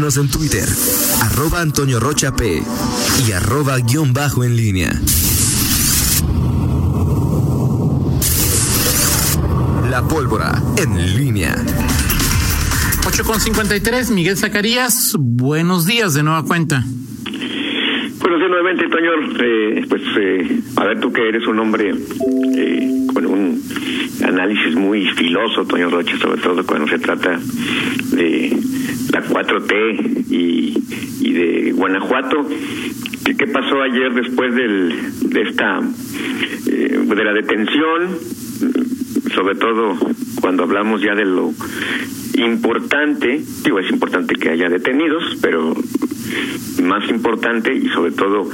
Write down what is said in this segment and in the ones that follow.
en Twitter, arroba Antonio Rocha P y arroba guion bajo en línea. La pólvora en línea. 8 con 53, Miguel Zacarías, buenos días de nueva cuenta. Buenos días nuevamente, Toño. Eh, pues, eh, a ver, tú que eres un hombre eh, con un análisis muy filoso, Toño Rocha, sobre todo cuando se trata de la 4T y, y de Guanajuato. ¿Qué pasó ayer después del, de esta, eh, de la detención? Sobre todo cuando hablamos ya de lo importante, digo, es importante que haya detenidos, pero más importante y sobre todo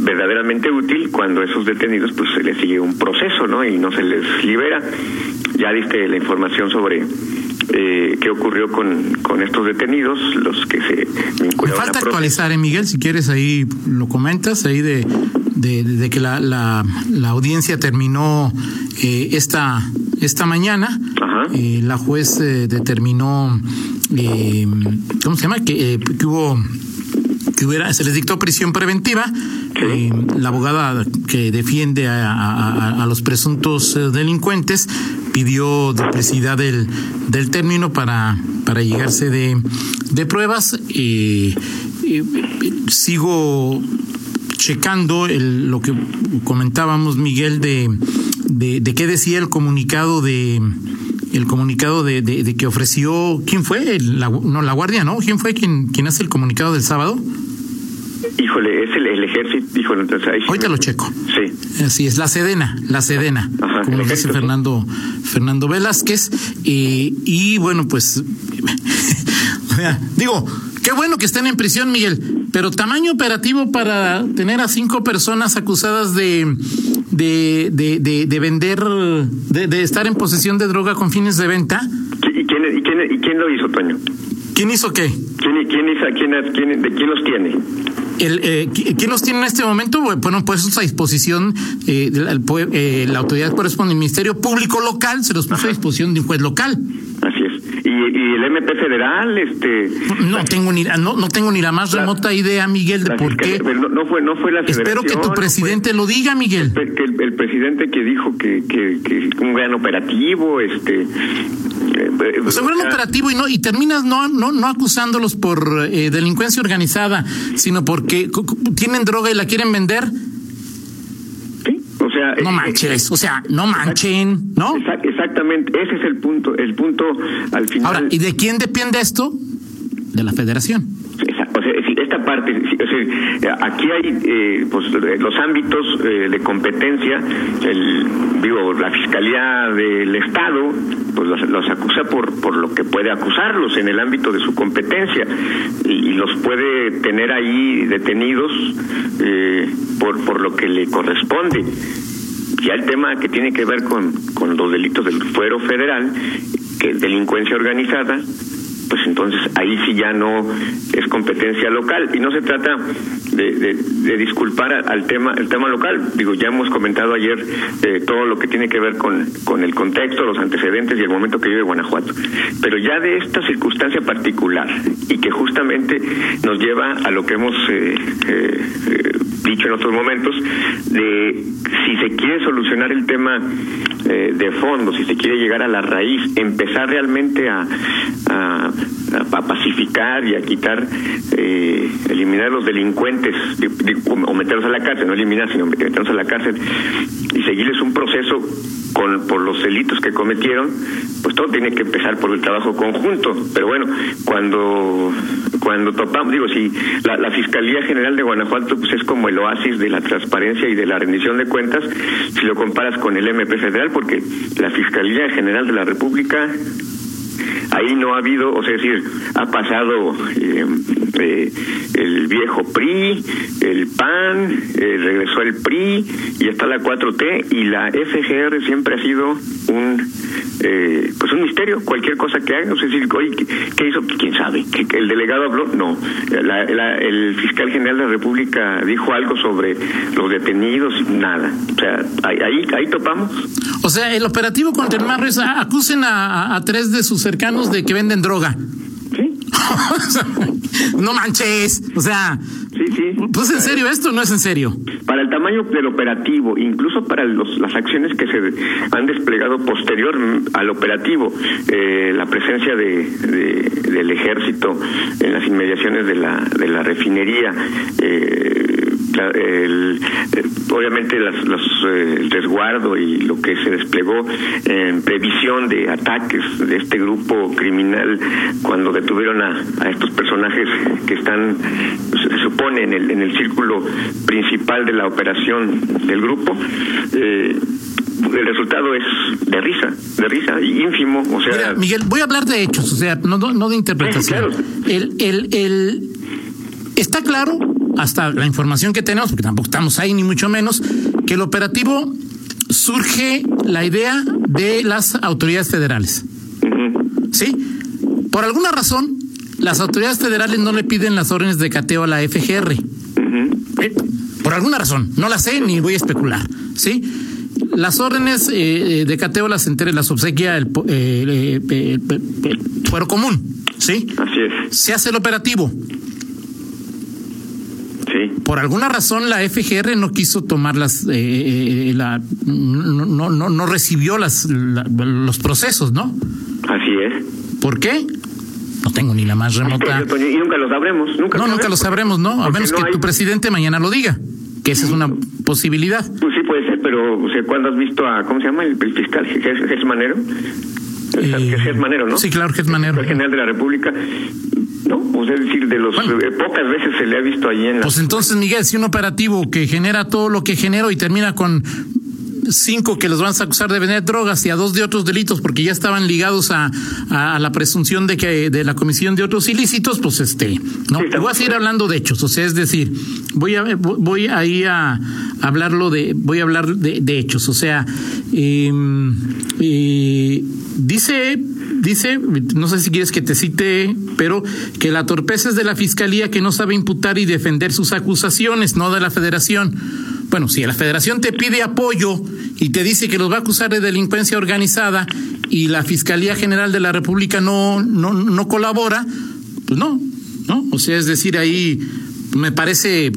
verdaderamente útil cuando esos detenidos pues se les sigue un proceso, ¿no? Y no se les libera. Ya diste la información sobre eh, qué ocurrió con, con estos detenidos, los que se vincularon. Me falta actualizar, eh, Miguel, si quieres ahí lo comentas, ahí de, de, de que la, la, la, audiencia terminó eh, esta, esta mañana. Eh, la juez eh, determinó, eh, ¿cómo se llama? Que, eh, que hubo que hubiera, se les dictó prisión preventiva. Eh, la abogada que defiende a, a, a los presuntos delincuentes pidió duplicidad del, del término para, para llegarse de, de pruebas. Eh, eh, sigo checando el, lo que comentábamos, Miguel, de, de, de qué decía el comunicado de el comunicado de, de, de que ofreció quién fue la, no la guardia no quién fue quien quien hace el comunicado del sábado Híjole, es el, el ejército, híjole, entonces ahí Ahorita lo checo. Sí. Así es, la Sedena, la Sedena, Ajá, como lo dice Fernando, Fernando Velázquez. Eh, y bueno, pues, digo, qué bueno que estén en prisión, Miguel, pero tamaño operativo para tener a cinco personas acusadas de, de, de, de, de vender, de, de estar en posesión de droga con fines de venta. ¿Y quién, y quién, y quién lo hizo, Toño? ¿Quién hizo qué? ¿Quién, quién hizo, quién, quién, de quién los tiene? El, eh, ¿Quién los tiene en este momento? Bueno, pues a disposición eh, de la, eh, la autoridad corresponde, el Ministerio Público Local se los puso a disposición de un juez local. ¿Y, el MP federal? este No tengo ni no, no tengo ni la más La- remota idea, Miguel, de por qué. No, no fue, no fue la Espero que tu presidente lo diga, Miguel. que el, el presidente que dijo que, que, que un gran operativo, este... eh, eh, un sea, operativo y no y terminas no no no acusándolos por eh, delincuencia organizada, sino porque tienen droga y la quieren vender. sí, o sea... No eh, manches, o sea, no manchen, ¿no? Exact- Exactamente, ese es el punto, el punto al final. Ahora, ¿y de quién depende esto? De la Federación. Esa- O sea, esta parte, sí, o sea, aquí hay eh, pues, los ámbitos eh, de competencia, el, digo, la Fiscalía del Estado pues los, los acusa por, por lo que puede acusarlos en el ámbito de su competencia y, y los puede tener ahí detenidos eh, por, por lo que le corresponde. Ya el tema que tiene que ver con, con los delitos del fuero federal, que es delincuencia organizada, pues entonces ahí sí ya no es competencia local. Y no se trata de, disculpar al tema el tema local. Digo ya hemos comentado ayer eh, todo lo que tiene que ver con, con el contexto los antecedentes y el momento que vive Guanajuato. Pero ya de esta circunstancia particular y que justamente nos lleva a lo que hemos eh, eh, dicho en otros momentos de si se quiere solucionar el tema eh, de fondo, si se quiere llegar a la raíz, empezar realmente a, a, a pacificar y a quitar, eh, eliminar los delincuentes de- de- o meterlos a la cárcel, no eliminar, sino meterlos a la cárcel y seguirles un proceso con, por los delitos que cometieron, pues todo tiene que empezar por el trabajo conjunto. Pero bueno, cuando cuando topamos, digo, si la, la Fiscalía General de Guanajuato pues es como el oasis de la transparencia y de la rendición de cuentas, si lo comparas con el MP Federal, porque la Fiscalía General de la República ahí no ha habido, o sea, decir, ha pasado eh, eh, el viejo PRI, el PAN, eh, regresó el PRI y está la 4T y la FGR siempre ha sido un eh, pues un misterio, cualquier cosa que haga, no sé si oye, ¿qué, hizo? ¿Quién sabe? ¿Que, el delegado habló? No. La- el fiscal general de la República dijo algo sobre los detenidos, nada. O sea, ahí, ahí, ahí topamos. O sea, el operativo contra el Marro es ah, acusen a- a tres de sus cercanos de que venden droga. ¿Sí? no manches. O sea, sí, sí. Pues en serio, esto no es en serio. Para el tamaño del operativo, incluso para los, las acciones que se han desplegado posterior al operativo, eh, la presencia de, del ejército en las inmediaciones de la, de la refinería, eh, el, eh, obviamente las, los, eh, el resguardo y lo que se desplegó en previsión de ataques de este grupo criminal cuando detuvieron a, a estos personajes que están, se supone, en el, en el círculo principal de la operación del grupo. Eh, el resultado es de risa, de risa, ínfimo, o sea... Miguel, voy a hablar de hechos, o sea, no, no, de interpretación. el, el, el, está claro hasta la información que tenemos, porque tampoco estamos ahí ni mucho menos, que el operativo surge la idea de las autoridades federales. ¿Sí? Por alguna razón, las autoridades federales no le piden las órdenes de cateo a la FGR. ¿Eh? Por alguna razón, no la sé ni voy a especular. ¿Sí? Las órdenes eh, de cateo las entere, las obsequia el, eh, el, fuero común. ¿Sí? Así es. Se hace el operativo por alguna razón la FGR no quiso tomar las, eh, eh, la, no, no, no recibió las, los procesos, ¿no? Así es. ¿Por qué? No tengo ni la más remota. Y nunca lo sabremos. Nunca no, nunca lo sabremos, ¿no? A menos que tu presidente mañana lo diga, que esa es una posibilidad. Pues sí puede ser, pero o sea, ¿cuándo has visto a, ¿cómo se llama? El, fiscal Jesús Manero. Eh, Manero, ¿no? Sí, claro, Ges Manero. El general de la República. ¿No? Pues es decir, de los eh, pocas veces se le ha visto ahí en la... Pues entonces, Miguel, si un operativo que genera todo lo que generó y termina con cinco que los van a acusar de vender drogas y a dos de otros delitos porque ya estaban ligados a, a, la presunción de que de la comisión de otros ilícitos, pues este, no, voy a seguir hablando de hechos, o sea, es decir, voy a voy ahí a hablarlo de, voy a hablar de, de hechos, o sea, eh, eh, dice dice, no sé si quieres que te cite, pero que la torpeza es de la fiscalía que no sabe imputar y defender sus acusaciones, no de la federación. Bueno, si la federación te pide apoyo y te dice que los va a acusar de delincuencia organizada y la Fiscalía General de la República no, no, no colabora, pues no, ¿no? O sea, es decir, ahí me parece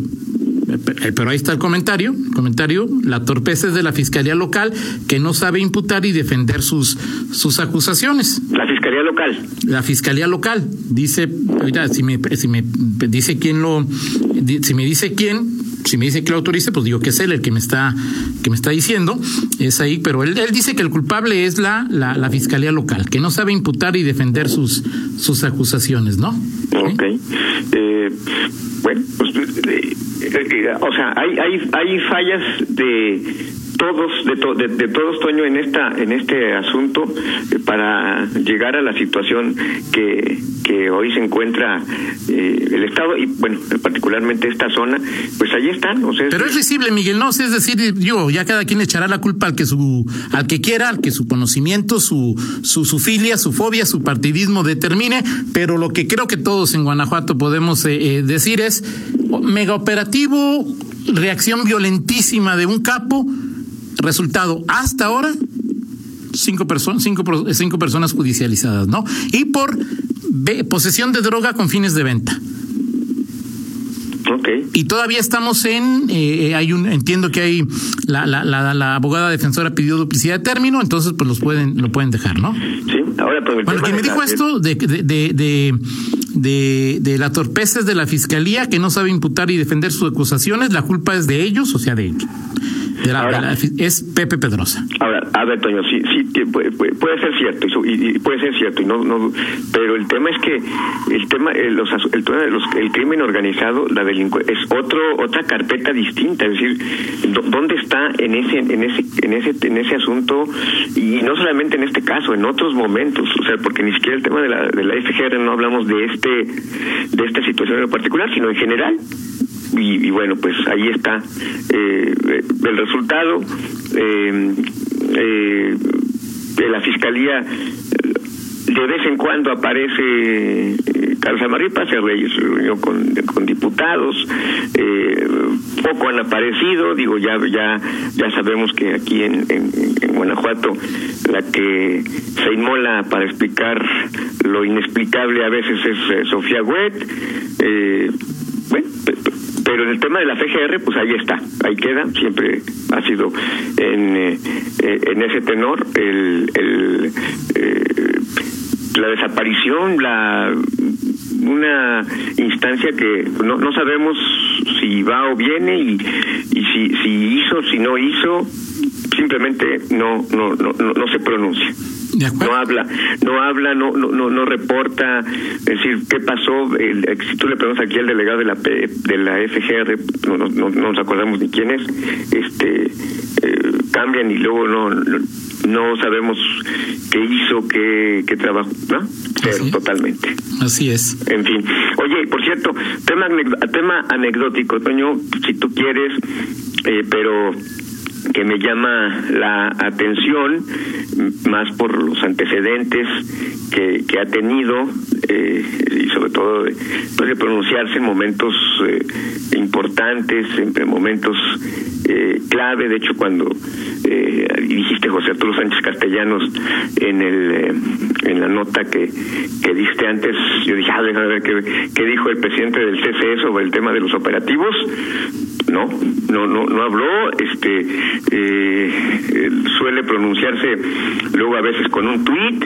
eh, pero ahí está el comentario, comentario, la torpeza es de la fiscalía local que no sabe imputar y defender sus sus acusaciones. La fiscalía local. La fiscalía local dice, oiga, si me si me dice quién lo si me dice quién si me dice que lo autorice, pues digo que es él el que me está, que me está diciendo, es ahí, pero él, él dice que el culpable es la, la, fiscalía local, que no sabe imputar y defender sus, sus acusaciones, ¿no? Ok. Eh, bueno, pues, eh, eh, o sea, hay, hay, hay fallas de todos de, de, todos Toño en esta en este asunto eh, para llegar a la situación que, que hoy se encuentra eh, el estado y bueno particularmente esta zona pues ahí están o sea, pero es visible Miguel no es decir yo ya cada quien echará la culpa al que su al que quiera al que su conocimiento su su, su filia su fobia su partidismo determine pero lo que creo que todos en Guanajuato podemos eh, decir es mega operativo reacción violentísima de un capo Resultado, hasta ahora, cinco, personas cinco, cinco personas judicializadas, ¿no? Y por posesión de droga con fines de venta. Okay. Y todavía estamos en, eh, hay un, entiendo que hay, la, la, la, la, abogada defensora pidió duplicidad de término, entonces pues los pueden, lo pueden dejar, ¿no? Sí, ahora pues, Bueno, quien me dijo esto de, de, de, de, de la torpeza es de la fiscalía que no sabe imputar y defender sus acusaciones, la culpa es de ellos, o sea, de ellos es Pepe Pedrosa. Ahora, a ver, Toño, sí, sí puede, puede ser cierto y, puede ser cierto, y no, no, pero el tema es que el tema, el, los, el, el crimen organizado, la delincuencia, es otro otra carpeta distinta, es decir, dónde está en ese en ese en ese en ese asunto y no solamente en este caso, en otros momentos, o sea, porque ni siquiera el tema de la de la FGR no hablamos de este de esta situación en particular, sino en general y, bueno, pues ahí está eh, el resultado. Eh, eh, de la fiscalía de vez en cuando aparece Carlos Amarripa se reunió con, con diputados, eh, poco han aparecido, digo, ya ya ya sabemos que aquí en, en, Guanajuato la que se inmola para explicar lo inexplicable a veces es eh, Sofía Huet, eh, pero en el tema de la FGR, pues ahí está, ahí queda, siempre ha sido en, eh, en ese tenor el, el la desaparición, la una instancia que no, no sabemos si va o viene y, y si, si hizo, si no hizo, simplemente no, no, no, no, se pronuncia. No habla, no habla, no, no, no, reporta, es decir, qué pasó. El, si tú le preguntas aquí al delegado de la de la FGR, no, no, nos acordamos ni quién es, este, eh, cambian y luego no, no, sabemos qué hizo, qué, qué trabajo, ¿no? Pero totalmente. Así es. En fin. Oye, por cierto, tema, tema anecdótico, Toño, si tú quieres, eh, pero que me llama la atención más por los antecedentes que, que ha tenido eh, y sobre todo pues, de pronunciarse en momentos eh, importantes, en, momentos eh, clave. De hecho, cuando eh, dijiste José Arturo Sánchez Castellanos en el en la nota que, que diste antes, yo dije, ah, déjame ver qué, qué dijo el presidente del CCE sobre el tema de los operativos no no no no habló este eh, suele pronunciarse luego a veces con un tuit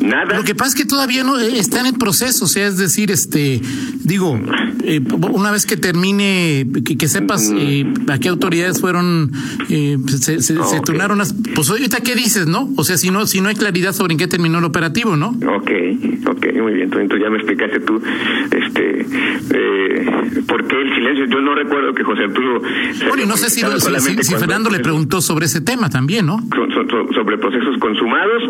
Nada. Lo que pasa es que todavía no eh, está en proceso, o sea, es decir, este, digo, eh, una vez que termine, que, sepas eh, a qué autoridades fueron, eh, se, se, turnaron las, pues ahorita qué dices, ¿no? O sea, si no, si no hay claridad sobre en qué terminó el operativo, ¿no? Ok, ok, muy bien, entonces ya me explicaste tú, este, eh, por qué el silencio. Yo no recuerdo que José Arturo. Bueno, y no sé si, si, Fernando le preguntó sobre ese tema también, ¿no? sobre procesos consumados,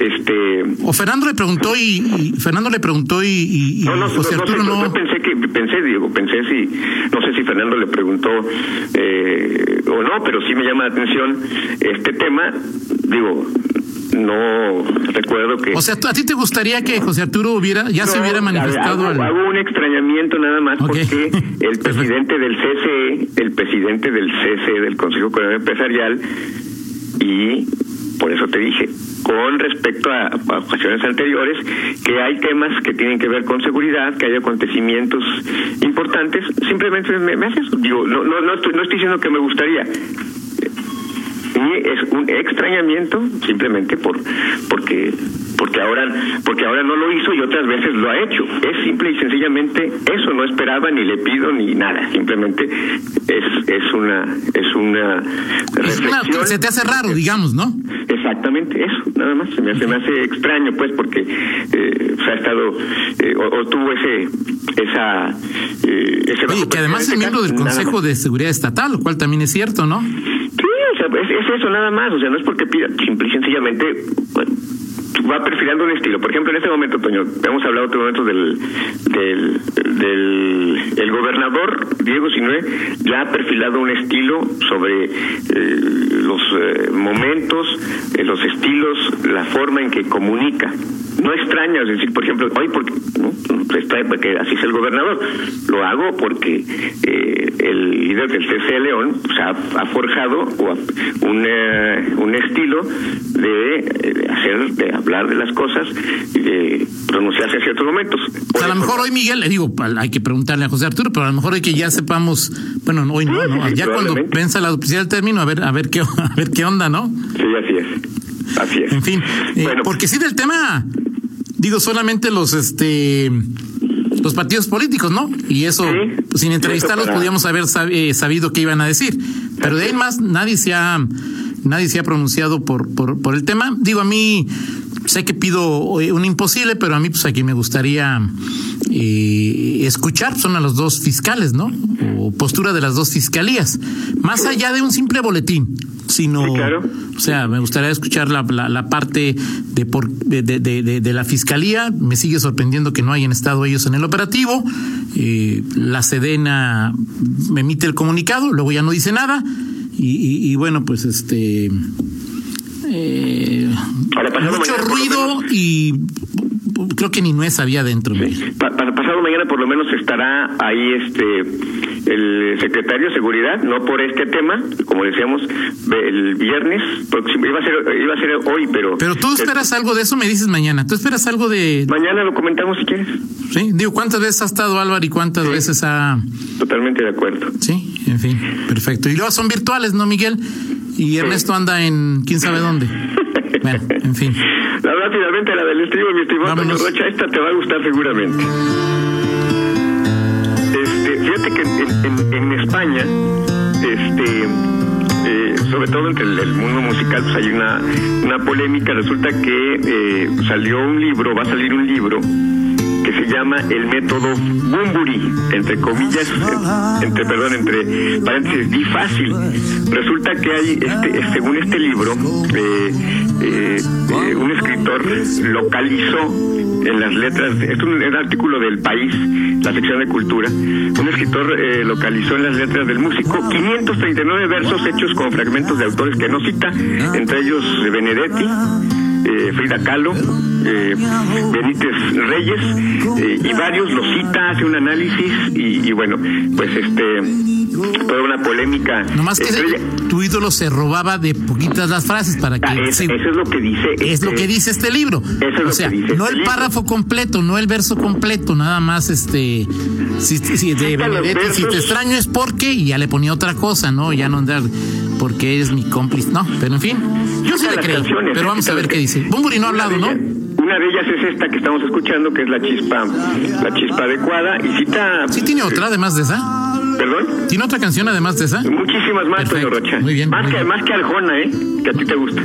este. Fernando le preguntó y, Fernando le preguntó y, no, no, José Arturo no, no, pensé que pensé Diego pensé si no sé si Fernando le preguntó eh, o no pero sí me llama la atención este tema. Digo no recuerdo que o sea a ti te gustaría que José Arturo hubiera ya se hubiera manifestado hago, hago, un extrañamiento nada más porque el presidente del CCE el presidente del CCE del Consejo Económico Empresarial y por eso te dije, con respecto a, ocasiones anteriores, que hay temas que tienen que ver con seguridad, que hay acontecimientos importantes, simplemente me, me hace eso. Digo, no, no, no, estoy, no estoy diciendo que me gustaría, es un extrañamiento simplemente por porque porque ahora porque ahora no lo hizo y otras veces lo ha hecho es simple y sencillamente eso no esperaba ni le pido ni nada simplemente es es una es una reflexión. se te hace raro digamos no exactamente eso nada más. Se me hace, me hace extraño pues porque eh, ha estado eh, o, tuvo ese esa eh, ese Oye, que además es miembro del Consejo de Seguridad Estatal lo cual también es cierto no sí es, eso nada más, o sea, no es porque pida, simple y sencillamente va perfilando un estilo. Por ejemplo, en este momento, Toño, hemos hablado otro momento del, del, el gobernador Diego Sinue ya ha perfilado un estilo sobre eh, los eh, momentos, eh, los estilos, la forma en que comunica no extraña, decir, por ejemplo, hoy porque, ¿no? porque así es el gobernador, lo hago porque eh, el líder del CC León pues, ha, forjado un, un estilo de, hacer, de hablar de las cosas y de pronunciarse en ciertos momentos. a lo mejor hoy, Miguel, le digo, hay que preguntarle a José Arturo, pero a lo mejor hay que ya sepamos, bueno, hoy no, no ya cuando venza la oficial término, a ver, a ver qué, a ver qué onda, ¿no? Sí, así es. Así es. En fin, eh, porque sí del tema digo solamente los este los partidos políticos, ¿no? Y eso, sin entrevistarlos, podíamos haber eh, sabido qué iban a decir. Pero de ahí más, nadie se ha, nadie se ha pronunciado por, por, por el tema. Digo, a mí, sé que pido eh, un imposible, pero a mí, pues aquí me gustaría eh, escuchar, son a los dos fiscales, ¿no? O postura de las dos fiscalías. Más allá de un simple boletín sino, o sea, me gustaría escuchar la, la, parte de, por, de, de, de, la fiscalía. Me sigue sorprendiendo que no hayan estado ellos en el operativo. Eh, la Sedena me emite el comunicado, luego ya no dice nada. Y, y, bueno, pues este. Eh, mucho ruido y creo que ni Nuez había dentro. Sí. pasado mañana por lo menos estará ahí este el secretario de seguridad, no por este tema, como decíamos, el viernes próximo, iba a ser, iba a ser hoy, pero... Pero tú esperas algo de eso, me dices mañana, tú esperas algo de... Mañana lo comentamos si quieres. Sí, digo, ¿cuántas veces ha estado Álvaro y cuántas veces ha... Totalmente de acuerdo. Sí, en fin, perfecto. Y luego son virtuales, ¿no, Miguel? Y Ernesto anda en quién sabe dónde. bueno, en fin. La rápidamente la del estribo, mi estimado Rocha, esta te va a gustar seguramente. Este, fíjate que en, en, España, este, eh, sobre todo entre el, mundo musical, pues hay una, una polémica. Resulta que eh, salió un libro, va a salir un libro se llama el método Bumburi, entre comillas, entre, perdón, entre paréntesis, di fácil. Resulta que hay, este, según este libro, eh, eh, eh, un escritor localizó en las letras, es un, artículo del país, la sección de cultura, un escritor localizó en las letras del músico 539 versos hechos con fragmentos de autores que no cita, entre ellos Benedetti, eh, Frida Kahlo, eh, Benítez Reyes, eh, y varios lo cita, hace un análisis y, bueno, pues este toda una polémica. Nomás que tu ídolo se robaba de poquitas las frases para que... Ah, eso es lo que dice... Es lo este que dice este libro. o sea, no el párrafo completo, no el verso completo, nada más este... Si, si, de si te extraño es porque, y ya le ponía otra cosa, ¿no? Ya no andar porque es mi cómplice, no, pero en fin, yo sí le creo, pero vamos a ver qué dice. Bumburi no ha hablado, ¿no? Una de ellas es esta que estamos escuchando, que es la chispa, la chispa adecuada, y cita... ¿Sí tiene otra además de esa? ¿Perdón? ¿Tiene otra canción además de esa? Muchísimas más, Toño Rocha. Muy bien. Más, que, más que Arjona, ¿eh? Que a ti te gusta.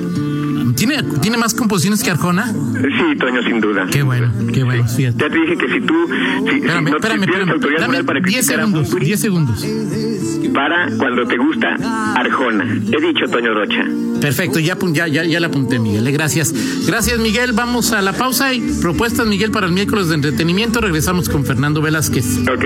¿Tiene, ¿Tiene más composiciones que Arjona? Sí, Toño, sin duda. Qué bueno, qué bueno, Ya te dije que si tú... Si, espérame, si no espérame, espérame. Dame para 10 segundos, 10 segundos. Para cuando te gusta Arjona. He dicho, Toño Rocha. Perfecto, ya, ya, ya, ya le apunté, Miguel. Eh, gracias. Gracias, Miguel. Vamos a la pausa y propuestas, Miguel, para el miércoles de entretenimiento. Regresamos con Fernando Velázquez. Ok.